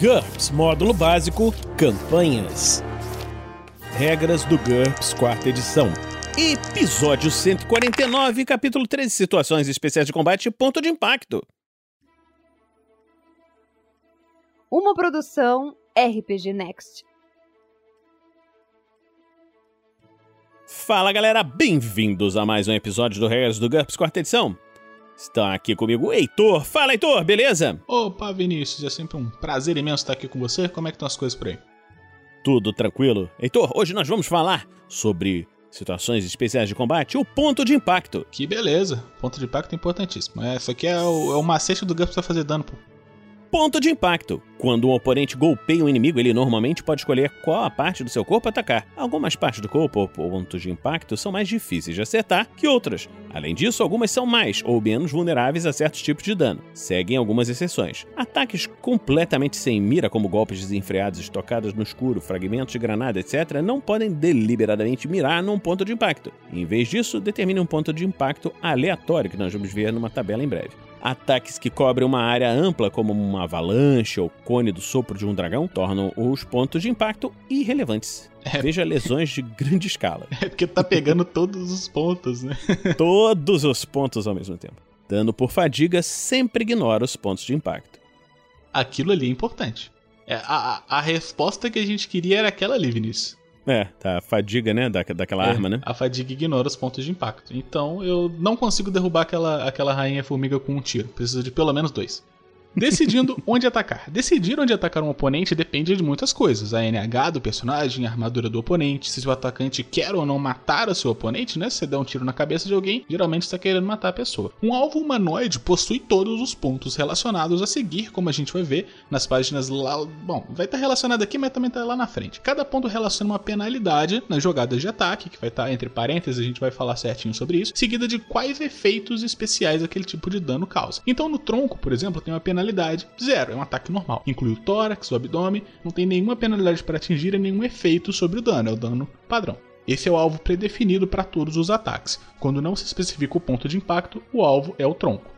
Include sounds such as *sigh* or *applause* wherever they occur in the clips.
GURPS Módulo Básico Campanhas. Regras do GURPS Quarta Edição. Episódio 149, capítulo 13 Situações Especiais de Combate Ponto de Impacto. Uma produção RPG Next. Fala galera, bem-vindos a mais um episódio do Regras do GURPS Quarta Edição. Está aqui comigo Heitor. Fala, Heitor, beleza? Opa, Vinícius, é sempre um prazer imenso estar aqui com você. Como é que estão as coisas por aí? Tudo tranquilo? Heitor, hoje nós vamos falar sobre situações especiais de combate, o ponto de impacto. Que beleza, ponto de impacto é importantíssimo. É, isso aqui é o, é o macete do GURPS pra fazer dano, pô. Ponto de impacto. Quando um oponente golpeia um inimigo, ele normalmente pode escolher qual a parte do seu corpo atacar. Algumas partes do corpo ou pontos de impacto são mais difíceis de acertar que outras. Além disso, algumas são mais ou menos vulneráveis a certos tipos de dano. Seguem algumas exceções. Ataques completamente sem mira, como golpes desenfreados, estocadas no escuro, fragmentos de granada, etc., não podem deliberadamente mirar num ponto de impacto. Em vez disso, determine um ponto de impacto aleatório que nós vamos ver numa tabela em breve. Ataques que cobrem uma área ampla, como uma avalanche ou cone do sopro de um dragão, tornam os pontos de impacto irrelevantes. É. Veja lesões de grande escala. *laughs* É porque tá pegando todos os pontos, né? *laughs* Todos os pontos ao mesmo tempo. Dano por fadiga sempre ignora os pontos de impacto. Aquilo ali é importante. É, a, a, a resposta que a gente queria era aquela ali, Vinícius. É, tá, a fadiga, né, da, daquela É, arma, né? A fadiga ignora os pontos de impacto. Então eu não consigo derrubar aquela, aquela rainha formiga com um tiro. Preciso de pelo menos dois. Decidindo onde atacar. Decidir onde atacar um oponente depende de muitas coisas. A NH do personagem, a armadura do oponente, se o atacante quer ou não matar o seu oponente, né? Se você der um tiro na cabeça de alguém, geralmente está querendo matar a pessoa. Um alvo humanoide possui todos os pontos relacionados a seguir, como a gente vai ver nas páginas lá. Bom, vai estar relacionado aqui, mas também está lá na frente. Cada ponto relaciona uma penalidade nas jogadas de ataque, que vai estar entre parênteses, a gente vai falar certinho sobre isso, seguida de quais efeitos especiais aquele tipo de dano causa. Então, no tronco, por exemplo, tem uma penalidade zero, é um ataque normal. Inclui o tórax, o abdômen, não tem nenhuma penalidade para atingir e nenhum efeito sobre o dano, é o dano padrão. Esse é o alvo predefinido para todos os ataques. Quando não se especifica o ponto de impacto, o alvo é o tronco.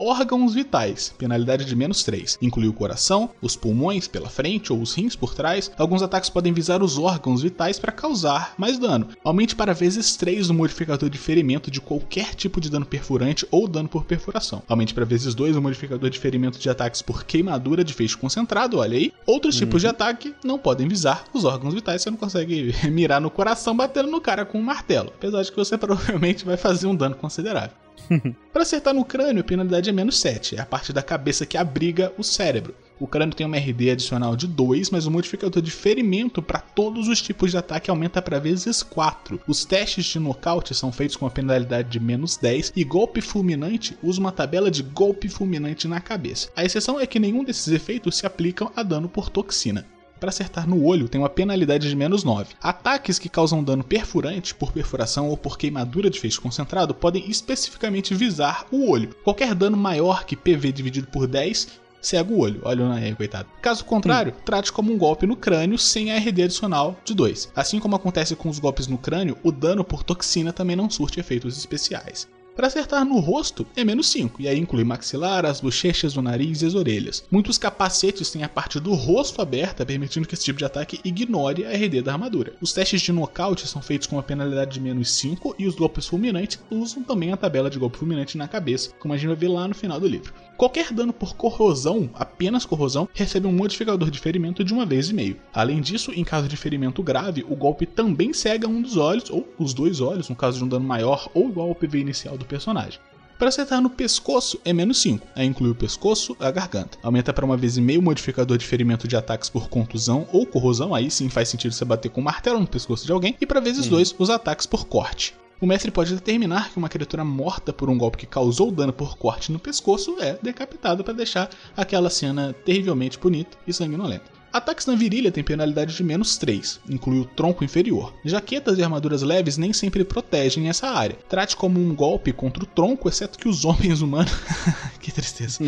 Órgãos vitais, penalidade de menos 3. Inclui o coração, os pulmões pela frente ou os rins por trás. Alguns ataques podem visar os órgãos vitais para causar mais dano. Aumente para vezes 3 o modificador de ferimento de qualquer tipo de dano perfurante ou dano por perfuração. Aumente para vezes 2 o modificador de ferimento de ataques por queimadura de feixe concentrado, olha aí. Outros tipos de ataque não podem visar os órgãos vitais, você não consegue *laughs* mirar no coração batendo no cara com um martelo. Apesar de que você *laughs* provavelmente vai fazer um dano considerável. *laughs* Para acertar no crânio, a penalidade é menos 7, é a parte da cabeça que abriga o cérebro. O crânio tem uma RD adicional de 2, mas o modificador de ferimento para todos os tipos de ataque aumenta para vezes 4. Os testes de nocaute são feitos com a penalidade de menos 10 e golpe fulminante usa uma tabela de golpe fulminante na cabeça. A exceção é que nenhum desses efeitos se aplicam a dano por toxina. Para acertar no olho, tem uma penalidade de menos 9. Ataques que causam dano perfurante por perfuração ou por queimadura de feixe concentrado podem especificamente visar o olho. Qualquer dano maior que PV dividido por 10 cega o olho. Olha aí, coitado. Caso contrário, trate como um golpe no crânio sem a RD adicional de 2. Assim como acontece com os golpes no crânio, o dano por toxina também não surte efeitos especiais. Para acertar no rosto é menos 5, e aí inclui maxilar, as bochechas, o nariz e as orelhas. Muitos capacetes têm a parte do rosto aberta, permitindo que esse tipo de ataque ignore a RD da armadura. Os testes de nocaute são feitos com uma penalidade de menos 5 e os golpes fulminantes usam também a tabela de golpe fulminante na cabeça, como a gente vai ver lá no final do livro. Qualquer dano por corrosão, apenas corrosão, recebe um modificador de ferimento de uma vez e meio. Além disso, em caso de ferimento grave, o golpe também cega um dos olhos, ou os dois olhos, no caso de um dano maior ou igual ao PV inicial do personagem. Para acertar no pescoço é menos 5, aí inclui o pescoço a garganta. Aumenta para uma vez e meio o modificador de ferimento de ataques por contusão ou corrosão, aí sim faz sentido você bater com um martelo no pescoço de alguém, e para vezes 2 os ataques por corte. O mestre pode determinar que uma criatura morta por um golpe que causou dano por corte no pescoço é decapitada para deixar aquela cena terrivelmente bonita e sanguinolenta. Ataques na virilha têm penalidade de menos 3, inclui o tronco inferior. Jaquetas e armaduras leves nem sempre protegem essa área. Trate como um golpe contra o tronco, exceto que os *laughs* homens humanos. *laughs* que tristeza.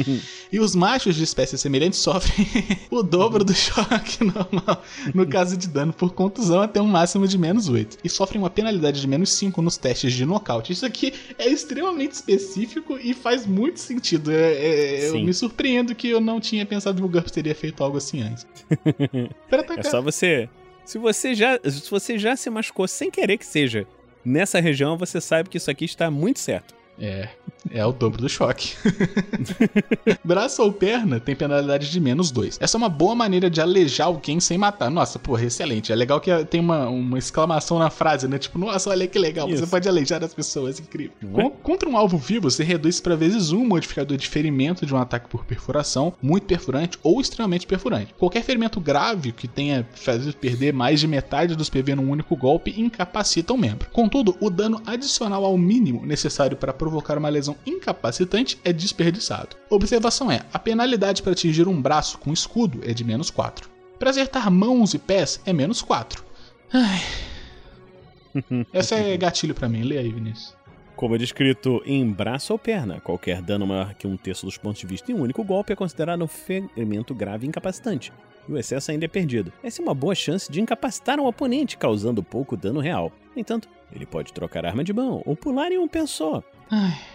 e os machos de espécies semelhantes sofrem *laughs* o dobro do choque normal no caso de dano por contusão até um máximo de menos 8. E sofrem uma penalidade de menos 5 nos testes de nocaute. Isso aqui é extremamente específico e faz muito sentido. É, é, eu me surpreendo que eu não tinha pensado que o GURPS teria feito algo assim antes. É só você. Se você já, se você já se machucou sem querer que seja nessa região, você sabe que isso aqui está muito certo. É, é o dobro do choque. *laughs* Braço ou perna tem penalidade de menos 2. Essa é uma boa maneira de alejar alguém sem matar. Nossa, porra, excelente. É legal que tem uma, uma exclamação na frase, né? Tipo, nossa, olha que legal, Isso. você pode alejar as pessoas, incrível. É? Contra um alvo vivo, você reduz para vezes um modificador de ferimento de um ataque por perfuração, muito perfurante ou extremamente perfurante. Qualquer ferimento grave que tenha feito perder mais de metade dos PV num único golpe incapacita o membro. Contudo, o dano adicional ao mínimo necessário para provocar uma lesão incapacitante é desperdiçado. Observação é: a penalidade para atingir um braço com escudo é de menos 4. Para acertar mãos e pés é menos 4. Ai. *laughs* Essa é gatilho para mim. Lê aí, Vinícius. Como é descrito em braço ou perna, qualquer dano maior que um terço dos pontos de vista em um único golpe é considerado um ferimento grave e incapacitante, e o excesso ainda é perdido. Essa é uma boa chance de incapacitar um oponente, causando pouco dano real. No entanto, ele pode trocar arma de mão ou pular em um pé só,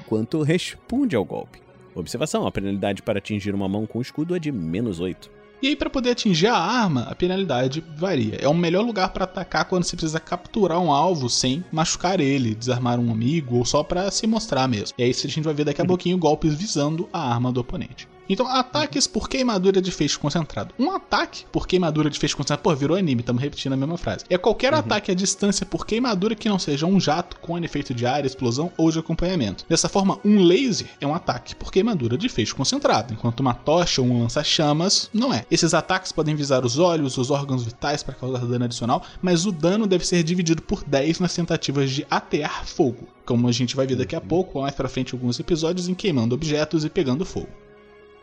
quanto responde ao golpe. Observação: a penalidade para atingir uma mão com escudo é de menos 8. E aí, para poder atingir a arma, a penalidade varia. É o melhor lugar para atacar quando você precisa capturar um alvo sem machucar ele, desarmar um amigo ou só para se mostrar mesmo. E aí, a gente vai ver daqui a pouquinho golpes visando a arma do oponente. Então, ataques por queimadura de feixe concentrado. Um ataque por queimadura de feixe concentrado. Pô, virou anime, estamos repetindo a mesma frase. É qualquer uhum. ataque à distância por queimadura que não seja um jato com efeito de área, explosão ou de acompanhamento. Dessa forma, um laser é um ataque por queimadura de feixe concentrado, enquanto uma tocha ou um lança-chamas não é. Esses ataques podem visar os olhos, os órgãos vitais para causar dano adicional, mas o dano deve ser dividido por 10 nas tentativas de atear fogo, como a gente vai ver daqui a uhum. pouco, mais pra frente alguns episódios em queimando objetos e pegando fogo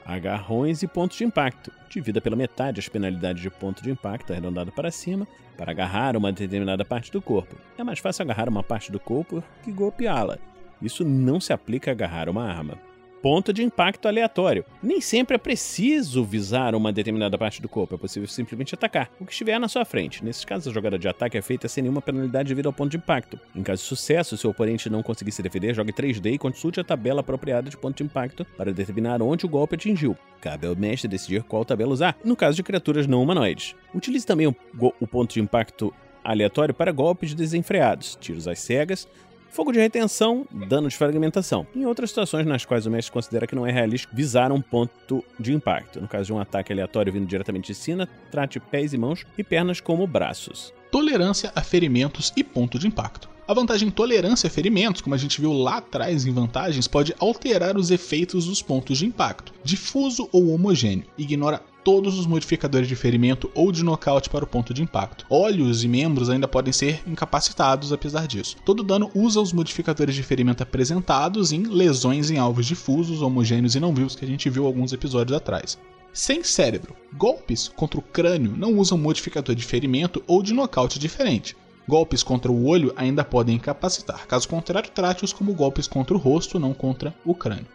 agarrões e pontos de impacto. Divida pela metade as penalidades de ponto de impacto arredondado para cima para agarrar uma determinada parte do corpo. É mais fácil agarrar uma parte do corpo que golpeá-la. Isso não se aplica a agarrar uma arma ponto de impacto aleatório. Nem sempre é preciso visar uma determinada parte do corpo, é possível simplesmente atacar o que estiver na sua frente. Nesses casos, a jogada de ataque é feita sem nenhuma penalidade devido ao ponto de impacto. Em caso de sucesso, se o oponente não conseguir se defender, jogue 3D e consulte a tabela apropriada de ponto de impacto para determinar onde o golpe atingiu. Cabe ao mestre decidir qual tabela usar, no caso de criaturas não humanoides. Utilize também o, o ponto de impacto aleatório para golpes desenfreados, tiros às cegas, fogo de retenção, dano de fragmentação. Em outras situações nas quais o mestre considera que não é realista visar um ponto de impacto. No caso de um ataque aleatório vindo diretamente de cima, trate pés e mãos e pernas como braços. Tolerância a ferimentos e ponto de impacto. A vantagem tolerância a ferimentos, como a gente viu lá atrás em vantagens, pode alterar os efeitos dos pontos de impacto, difuso ou homogêneo. Ignora todos os modificadores de ferimento ou de nocaute para o ponto de impacto. Olhos e membros ainda podem ser incapacitados apesar disso. Todo dano usa os modificadores de ferimento apresentados em lesões em alvos difusos, homogêneos e não vivos que a gente viu alguns episódios atrás. Sem cérebro, golpes contra o crânio não usam modificador de ferimento ou de nocaute diferente. Golpes contra o olho ainda podem incapacitar, caso contrário, trate-os como golpes contra o rosto, não contra o crânio.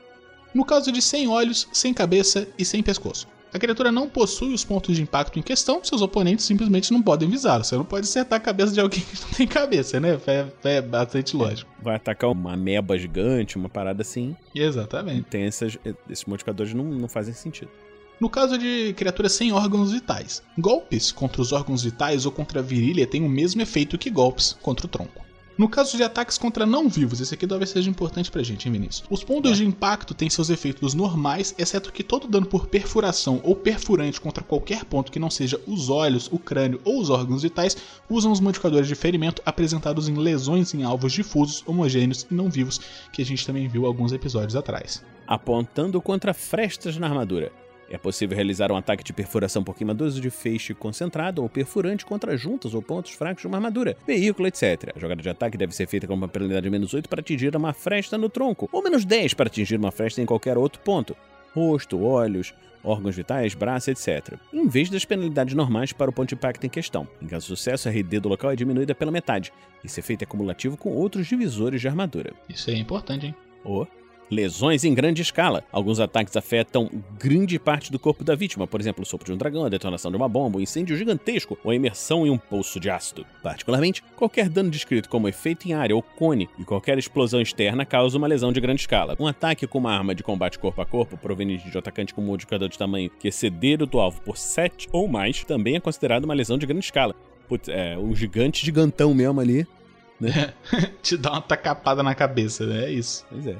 No caso de sem olhos, sem cabeça e sem pescoço, a criatura não possui os pontos de impacto em questão, seus oponentes simplesmente não podem visar. Você não pode acertar a cabeça de alguém *laughs* que não tem cabeça, né? É, é bastante lógico. Vai atacar uma ameba gigante, uma parada assim. Exatamente. Tem essas, esses modificadores não, não fazem sentido. No caso de criaturas sem órgãos vitais, golpes contra os órgãos vitais ou contra a virilha têm o mesmo efeito que golpes contra o tronco. No caso de ataques contra não-vivos, esse aqui talvez seja importante pra gente, hein, Vinícius? Os pontos de impacto têm seus efeitos normais, exceto que todo dano por perfuração ou perfurante contra qualquer ponto que não seja os olhos, o crânio ou os órgãos vitais usam os modificadores de ferimento apresentados em lesões em alvos difusos, homogêneos e não vivos, que a gente também viu alguns episódios atrás. Apontando contra frestas na armadura. É possível realizar um ataque de perfuração por queimaduras de feixe concentrado ou perfurante contra juntas ou pontos fracos de uma armadura, veículo, etc. A jogada de ataque deve ser feita com uma penalidade de menos 8 para atingir uma fresta no tronco, ou menos 10 para atingir uma fresta em qualquer outro ponto. Rosto, olhos, órgãos vitais, braço, etc., em vez das penalidades normais para o ponto de impacto em questão. Em caso de sucesso, a RD do local é diminuída pela metade. Esse efeito é cumulativo com outros divisores de armadura. Isso aí é importante, hein? Oh. Lesões em grande escala. Alguns ataques afetam grande parte do corpo da vítima, por exemplo, o sopro de um dragão, a detonação de uma bomba, um incêndio gigantesco ou a imersão em um poço de ácido. Particularmente, qualquer dano descrito como efeito em área ou cone e qualquer explosão externa causa uma lesão de grande escala. Um ataque com uma arma de combate corpo a corpo proveniente de um atacante com um modificador de tamanho que exceder o do alvo por 7 ou mais também é considerado uma lesão de grande escala. Putz, é, um gigante gigantão mesmo ali. Né? *laughs* Te dá uma tacapada na cabeça, né? É isso. Pois é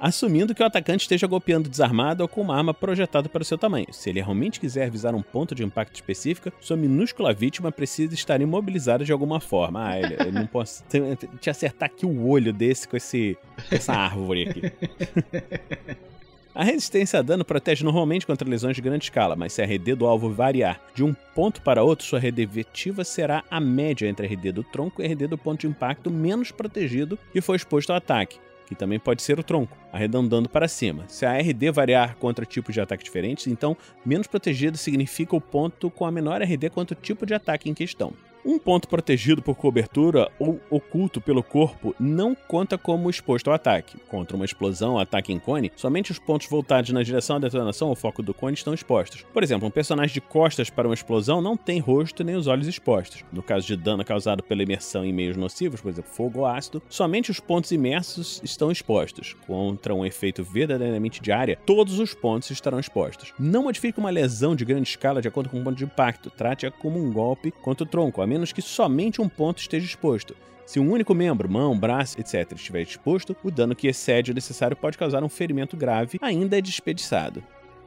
assumindo que o atacante esteja golpeando desarmado ou com uma arma projetada para o seu tamanho. Se ele realmente quiser visar um ponto de impacto específico, sua minúscula vítima precisa estar imobilizada de alguma forma. Ah, ele, ele não pode *laughs* te acertar aqui o olho desse com esse, essa árvore aqui. *laughs* A resistência a dano protege normalmente contra lesões de grande escala, mas se a RD do alvo variar de um ponto para outro, sua RD efetiva será a média entre a RD do tronco e a RD do ponto de impacto menos protegido que foi exposto ao ataque que também pode ser o tronco, arredondando para cima. Se a RD variar contra tipos de ataque diferentes, então menos protegido significa o ponto com a menor RD contra o tipo de ataque em questão. Um ponto protegido por cobertura ou oculto pelo corpo não conta como exposto ao ataque. Contra uma explosão ou ataque em cone, somente os pontos voltados na direção da detonação ou foco do cone estão expostos. Por exemplo, um personagem de costas para uma explosão não tem rosto nem os olhos expostos. No caso de dano causado pela imersão em meios nocivos, por exemplo, fogo ou ácido, somente os pontos imersos estão expostos. Contra um efeito verdadeiramente de área, todos os pontos estarão expostos. Não modifique uma lesão de grande escala de acordo com o ponto de impacto. Trate-a como um golpe contra o tronco, menos que somente um ponto esteja exposto. Se um único membro, mão, braço, etc., estiver exposto, o dano que excede o necessário pode causar um ferimento grave, ainda é desperdiçado.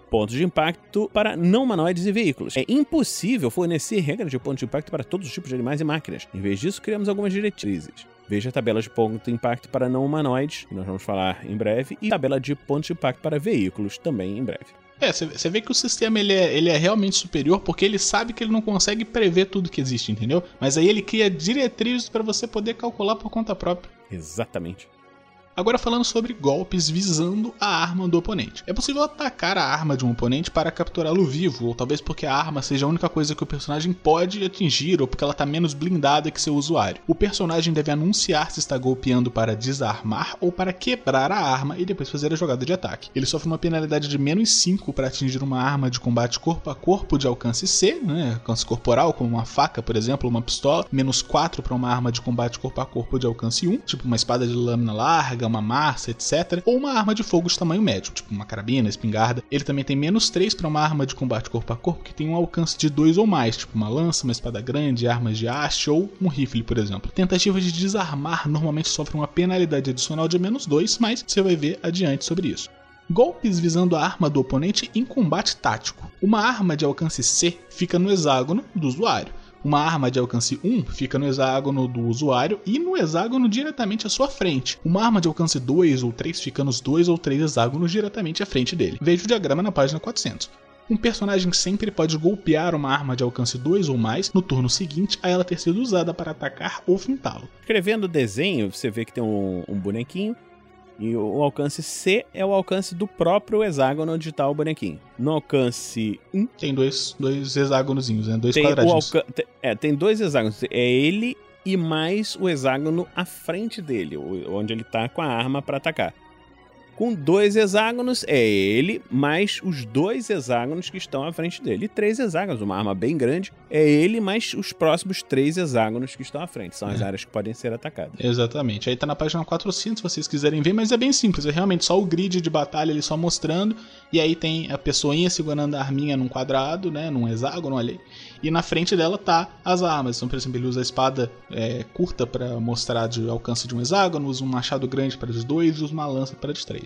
Pontos de impacto para não humanoides e veículos. É impossível fornecer regras de ponto de impacto para todos os tipos de animais e máquinas. Em vez disso, criamos algumas diretrizes. Veja a tabela de ponto de impacto para não humanoides, que nós vamos falar em breve, e tabela de ponto de impacto para veículos, também em breve. É, você vê que o sistema ele é, ele é realmente superior porque ele sabe que ele não consegue prever tudo que existe, entendeu? Mas aí ele cria diretrizes para você poder calcular por conta própria. Exatamente. Agora falando sobre golpes visando a arma do oponente. É possível atacar a arma de um oponente para capturá-lo vivo, ou talvez porque a arma seja a única coisa que o personagem pode atingir, ou porque ela está menos blindada que seu usuário. O personagem deve anunciar se está golpeando para desarmar ou para quebrar a arma e depois fazer a jogada de ataque. Ele sofre uma penalidade de menos 5 para atingir uma arma de combate corpo a corpo de alcance C, né, alcance corporal, como uma faca, por exemplo, uma pistola, menos 4 para uma arma de combate corpo a corpo de alcance 1, tipo uma espada de lâmina larga, uma massa, etc. Ou uma arma de fogo de tamanho médio, tipo uma carabina, espingarda. Ele também tem menos 3 para uma arma de combate corpo a corpo que tem um alcance de 2 ou mais, tipo uma lança, uma espada grande, armas de haste ou um rifle, por exemplo. Tentativas de desarmar normalmente sofrem uma penalidade adicional de menos 2, mas você vai ver adiante sobre isso. Golpes visando a arma do oponente em combate tático. Uma arma de alcance C fica no hexágono do usuário. Uma arma de alcance 1 fica no hexágono do usuário e no hexágono diretamente à sua frente. Uma arma de alcance 2 ou 3 fica nos dois ou três hexágonos diretamente à frente dele. Veja o diagrama na página 400. Um personagem sempre pode golpear uma arma de alcance 2 ou mais no turno seguinte a ela ter sido usada para atacar ou fintá-lo. Escrevendo o desenho, você vê que tem um, um bonequinho e o alcance C é o alcance do próprio hexágono onde está o bonequinho. No alcance 1. Tem dois, dois hexágonozinhos, né? Dois tem quadradinhos. É, tem dois hexágonos. É ele e mais o hexágono à frente dele, onde ele está com a arma para atacar com dois hexágonos, é ele, mais os dois hexágonos que estão à frente dele. E três hexágonos, uma arma bem grande, é ele, mais os próximos três hexágonos que estão à frente. São as é. áreas que podem ser atacadas. Exatamente. Aí tá na página 400, se vocês quiserem ver, mas é bem simples. É realmente só o grid de batalha ali só mostrando. E aí tem a pessoinha segurando a arminha num quadrado, né? Num hexágono, aí. E na frente dela tá as armas. Então, por exemplo, ele usa a espada é, curta para mostrar de alcance de um hexágono, usa um machado grande para os dois e usa uma lança para os três.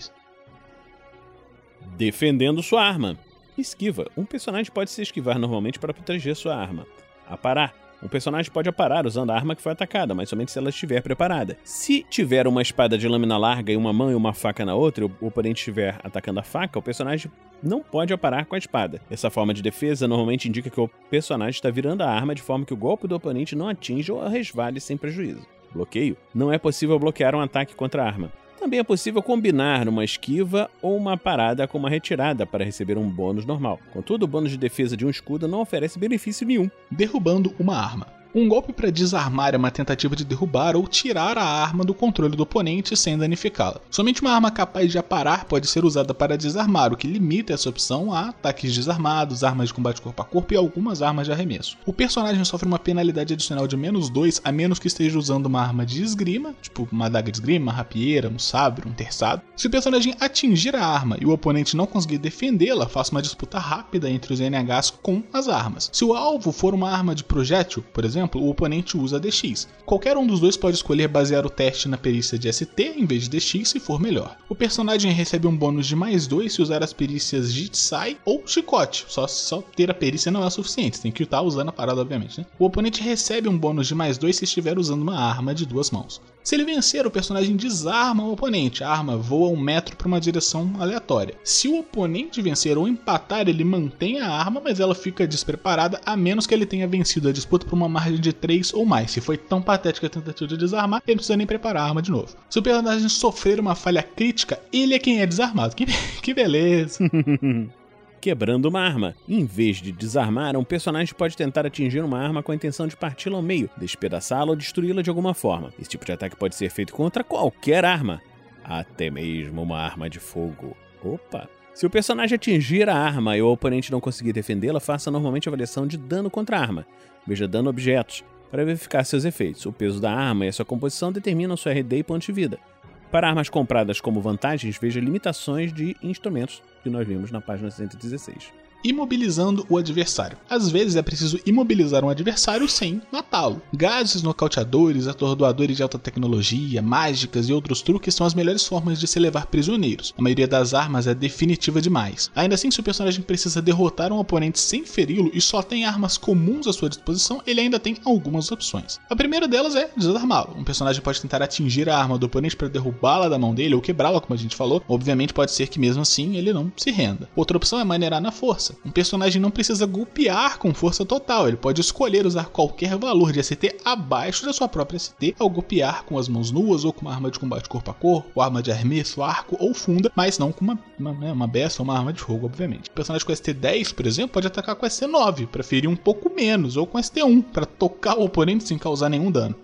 Defendendo sua arma. Esquiva. Um personagem pode se esquivar normalmente para proteger sua arma. Aparar. Um personagem pode aparar usando a arma que foi atacada, mas somente se ela estiver preparada. Se tiver uma espada de lâmina larga em uma mão e uma faca na outra, e o oponente estiver atacando a faca, o personagem não pode aparar com a espada. Essa forma de defesa normalmente indica que o personagem está virando a arma de forma que o golpe do oponente não atinja ou resvale sem prejuízo. Bloqueio. Não é possível bloquear um ataque contra a arma. Também é possível combinar uma esquiva ou uma parada com uma retirada para receber um bônus normal. Contudo, o bônus de defesa de um escudo não oferece benefício nenhum. Derrubando uma arma. Um golpe para desarmar é uma tentativa de derrubar ou tirar a arma do controle do oponente sem danificá-la. Somente uma arma capaz de aparar pode ser usada para desarmar, o que limita essa opção a ataques desarmados, armas de combate corpo a corpo e algumas armas de arremesso. O personagem sofre uma penalidade adicional de menos 2 a menos que esteja usando uma arma de esgrima, tipo uma adaga de esgrima, uma rapieira, um sabre, um terçado. Se o personagem atingir a arma e o oponente não conseguir defendê-la, faça uma disputa rápida entre os NHs com as armas. Se o alvo for uma arma de projétil, por exemplo, exemplo, o oponente usa DX. Qualquer um dos dois pode escolher basear o teste na perícia de ST em vez de DX se for melhor. O personagem recebe um bônus de mais 2 se usar as perícias Jitsai ou Chicote. Só, só ter a perícia não é o suficiente, tem que estar usando a parada, obviamente. Né? O oponente recebe um bônus de mais 2 se estiver usando uma arma de duas mãos. Se ele vencer, o personagem desarma o oponente. A arma voa um metro para uma direção aleatória. Se o oponente vencer ou empatar, ele mantém a arma, mas ela fica despreparada a menos que ele tenha vencido a disputa por uma margem de 3 ou mais. Se foi tão patética a tentativa de desarmar, ele não precisa nem preparar a arma de novo. Se o personagem sofrer uma falha crítica, ele é quem é desarmado. Que, *laughs* que beleza! *laughs* quebrando uma arma. Em vez de desarmar, um personagem pode tentar atingir uma arma com a intenção de parti-la ao meio, despedaçá-la ou destruí-la de alguma forma. Esse tipo de ataque pode ser feito contra qualquer arma, até mesmo uma arma de fogo. Opa! Se o personagem atingir a arma e o oponente não conseguir defendê-la, faça normalmente a avaliação de dano contra a arma. Veja dano a objetos, para verificar seus efeitos. O peso da arma e a sua composição determinam sua RD e ponto de vida. Para armas compradas como vantagens, veja limitações de instrumentos que nós vimos na página 116 imobilizando o adversário. Às vezes é preciso imobilizar um adversário sem matá-lo. Gases nocauteadores, atordoadores de alta tecnologia, mágicas e outros truques são as melhores formas de se levar prisioneiros. A maioria das armas é definitiva demais. Ainda assim, se o personagem precisa derrotar um oponente sem feri-lo e só tem armas comuns à sua disposição, ele ainda tem algumas opções. A primeira delas é desarmá-lo. Um personagem pode tentar atingir a arma do oponente para derrubá-la da mão dele ou quebrá-la, como a gente falou. Obviamente pode ser que mesmo assim ele não se renda. Outra opção é maneirar na força força. Um personagem não precisa golpear com força total, ele pode escolher usar qualquer valor de ST abaixo da sua própria ST ao golpear com as mãos nuas ou com uma arma de combate corpo a corpo, arma de arremesso, arco ou funda, mas não com uma, uma, né, uma beça ou uma arma de fogo, obviamente. O personagem com ST10, por exemplo, pode atacar com ST9, para ferir um pouco menos, ou com ST1, para tocar o oponente sem causar nenhum dano.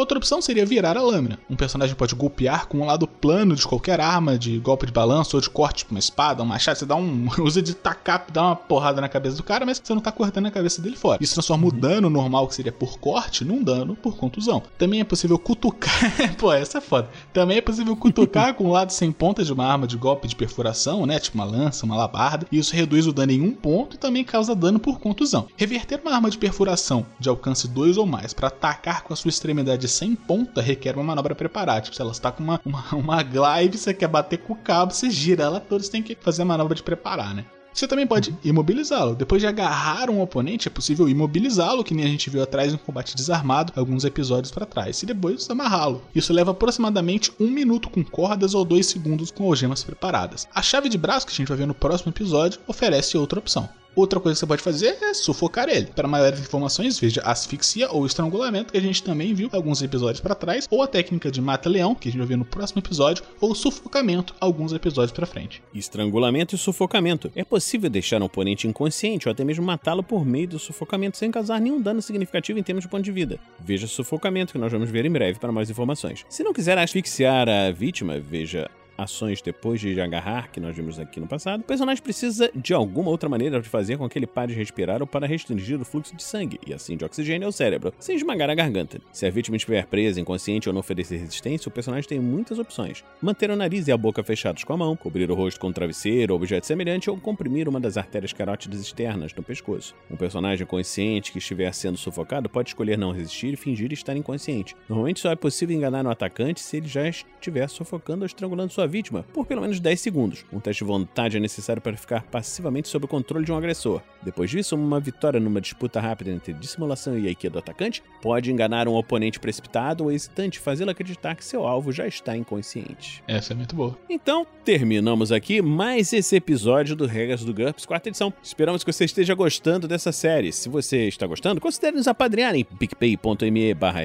Outra opção seria virar a lâmina. Um personagem pode golpear com um lado plano de qualquer arma, de golpe de balanço ou de corte, tipo uma espada, um machado. Você dá um. *laughs* usa de tacar, dá uma porrada na cabeça do cara, mas você não tá cortando a cabeça dele fora. Isso transforma o dano normal, que seria por corte, num dano por contusão. Também é possível cutucar. *laughs* Pô, essa é foda. Também é possível cutucar *laughs* com o lado sem ponta de uma arma de golpe de perfuração, né? Tipo uma lança, uma labarda. E isso reduz o dano em um ponto e também causa dano por contusão. Reverter uma arma de perfuração de alcance 2 ou mais para atacar com a sua extremidade sem ponta requer uma manobra preparada. Tipo, se ela está com uma, uma, *laughs* uma glide, você quer bater com o cabo, você gira ela toda, você tem que fazer a manobra de preparar, né? Você também pode imobilizá-lo. Depois de agarrar um oponente, é possível imobilizá-lo, que nem a gente viu atrás no combate desarmado, alguns episódios para trás, e depois amarrá-lo. Isso leva aproximadamente um minuto com cordas ou dois segundos com algemas preparadas. A chave de braço, que a gente vai ver no próximo episódio, oferece outra opção. Outra coisa que você pode fazer é sufocar ele. Para maiores informações, veja asfixia ou estrangulamento, que a gente também viu alguns episódios para trás, ou a técnica de mata-leão, que a gente vai ver no próximo episódio, ou sufocamento, alguns episódios para frente. Estrangulamento e sufocamento. É possível deixar um oponente inconsciente ou até mesmo matá-lo por meio do sufocamento sem causar nenhum dano significativo em termos de ponto de vida. Veja sufocamento, que nós vamos ver em breve para mais informações. Se não quiser asfixiar a vítima, veja ações depois de agarrar, que nós vimos aqui no passado, o personagem precisa de alguma outra maneira de fazer com que ele pare de respirar ou para restringir o fluxo de sangue, e assim de oxigênio ao cérebro, sem esmagar a garganta. Se a vítima estiver presa, inconsciente ou não oferecer resistência, o personagem tem muitas opções. Manter o nariz e a boca fechados com a mão, cobrir o rosto com um travesseiro ou objeto semelhante ou comprimir uma das artérias carótidas externas no pescoço. Um personagem consciente que estiver sendo sufocado pode escolher não resistir e fingir estar inconsciente. Normalmente só é possível enganar o atacante se ele já estiver sufocando ou estrangulando sua vítima por pelo menos 10 segundos. Um teste de vontade é necessário para ficar passivamente sob o controle de um agressor. Depois disso, uma vitória numa disputa rápida entre dissimulação e Aikido do atacante pode enganar um oponente precipitado ou hesitante, fazê-lo acreditar que seu alvo já está inconsciente. Essa é muito boa. Então, terminamos aqui mais esse episódio do Regras do GURPS, quarta edição. Esperamos que você esteja gostando dessa série. Se você está gostando, considere nos apadrinhar em picpay.me barra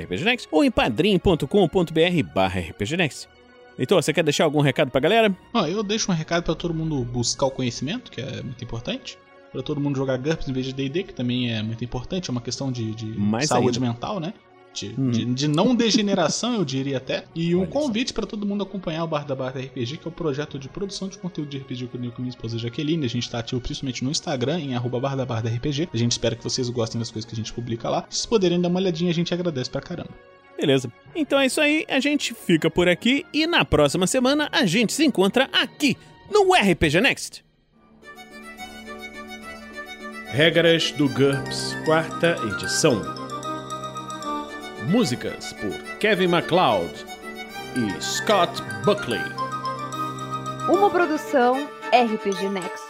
ou em padrim.com.br barra. Heitor, você quer deixar algum recado pra galera? Ó, eu deixo um recado para todo mundo buscar o conhecimento, que é muito importante. Para todo mundo jogar GURPS em vez de D&D, que também é muito importante. É uma questão de, de Mais saúde ainda. mental, né? De, Uhum. de- de não *laughs* degeneração, eu diria até. E um Olha convite para todo mundo acompanhar o Bar da Barda RPG, que é o projeto de produção de conteúdo de RPG que eu tenho com minha esposa Jaqueline. A gente tá ativo principalmente no Instagram, em arroba Bar da RPG. A gente espera que vocês gostem das coisas que a gente publica lá. Se vocês puderem dar uma olhadinha, a gente agradece pra caramba. Beleza. Então é isso aí, a gente fica por aqui e na próxima semana a gente se encontra aqui no RPG Next. Regras do GURPS, quarta edição. Músicas por Kevin MacLeod e Scott Buckley. Uma produção RPG Next.